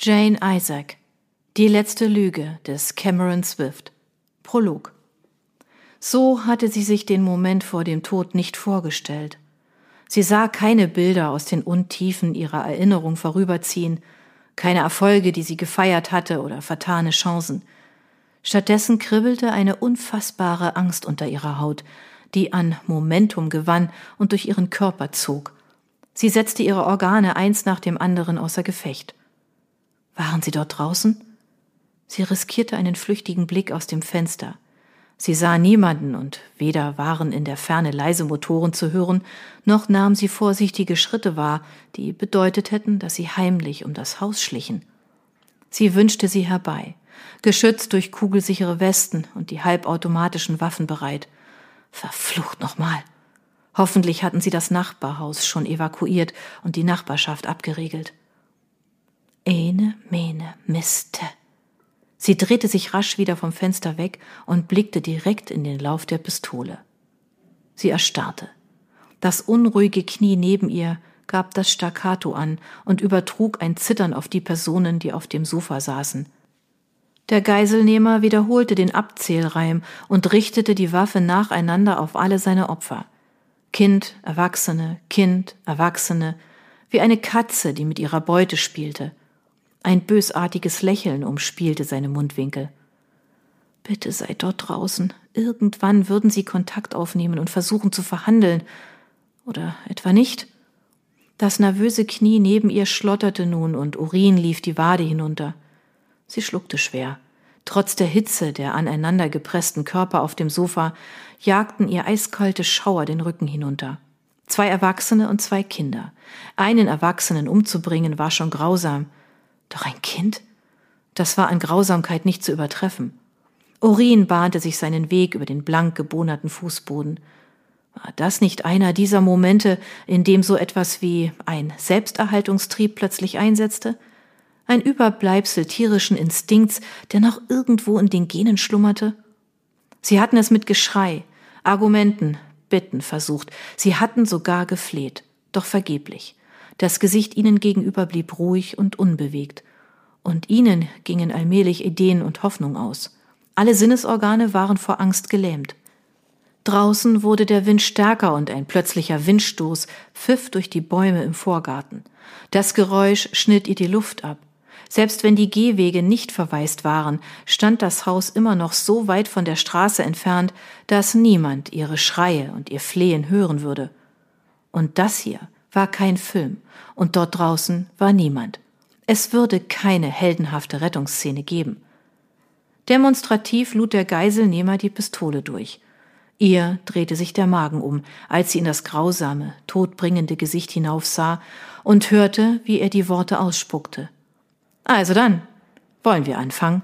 Jane Isaac. Die letzte Lüge des Cameron Swift. Prolog. So hatte sie sich den Moment vor dem Tod nicht vorgestellt. Sie sah keine Bilder aus den Untiefen ihrer Erinnerung vorüberziehen, keine Erfolge, die sie gefeiert hatte oder vertane Chancen. Stattdessen kribbelte eine unfassbare Angst unter ihrer Haut, die an Momentum gewann und durch ihren Körper zog. Sie setzte ihre Organe eins nach dem anderen außer Gefecht. Waren sie dort draußen? Sie riskierte einen flüchtigen Blick aus dem Fenster. Sie sah niemanden und weder waren in der Ferne leise Motoren zu hören, noch nahm sie vorsichtige Schritte wahr, die bedeutet hätten, dass sie heimlich um das Haus schlichen. Sie wünschte sie herbei, geschützt durch kugelsichere Westen und die halbautomatischen Waffen bereit. Verflucht nochmal. Hoffentlich hatten sie das Nachbarhaus schon evakuiert und die Nachbarschaft abgeriegelt. Ene, mene, miste. Sie drehte sich rasch wieder vom Fenster weg und blickte direkt in den Lauf der Pistole. Sie erstarrte. Das unruhige Knie neben ihr gab das Staccato an und übertrug ein Zittern auf die Personen, die auf dem Sofa saßen. Der Geiselnehmer wiederholte den Abzählreim und richtete die Waffe nacheinander auf alle seine Opfer. Kind, Erwachsene, Kind, Erwachsene, wie eine Katze, die mit ihrer Beute spielte. Ein bösartiges Lächeln umspielte seine Mundwinkel. Bitte sei dort draußen. Irgendwann würden sie Kontakt aufnehmen und versuchen zu verhandeln. Oder etwa nicht? Das nervöse Knie neben ihr schlotterte nun und Urin lief die Wade hinunter. Sie schluckte schwer. Trotz der Hitze der aneinander gepressten Körper auf dem Sofa jagten ihr eiskalte Schauer den Rücken hinunter. Zwei Erwachsene und zwei Kinder. Einen Erwachsenen umzubringen war schon grausam. Doch ein Kind? Das war an Grausamkeit nicht zu übertreffen. Urin bahnte sich seinen Weg über den blank gebohnerten Fußboden. War das nicht einer dieser Momente, in dem so etwas wie ein Selbsterhaltungstrieb plötzlich einsetzte? Ein Überbleibsel tierischen Instinkts, der noch irgendwo in den Genen schlummerte? Sie hatten es mit Geschrei, Argumenten, Bitten versucht, sie hatten sogar gefleht, doch vergeblich. Das Gesicht ihnen gegenüber blieb ruhig und unbewegt. Und ihnen gingen allmählich Ideen und Hoffnung aus. Alle Sinnesorgane waren vor Angst gelähmt. Draußen wurde der Wind stärker und ein plötzlicher Windstoß pfiff durch die Bäume im Vorgarten. Das Geräusch schnitt ihr die Luft ab. Selbst wenn die Gehwege nicht verwaist waren, stand das Haus immer noch so weit von der Straße entfernt, dass niemand ihre Schreie und ihr Flehen hören würde. Und das hier war kein Film, und dort draußen war niemand. Es würde keine heldenhafte Rettungsszene geben. Demonstrativ lud der Geiselnehmer die Pistole durch. Ihr drehte sich der Magen um, als sie in das grausame, todbringende Gesicht hinaufsah und hörte, wie er die Worte ausspuckte. Also dann, wollen wir anfangen?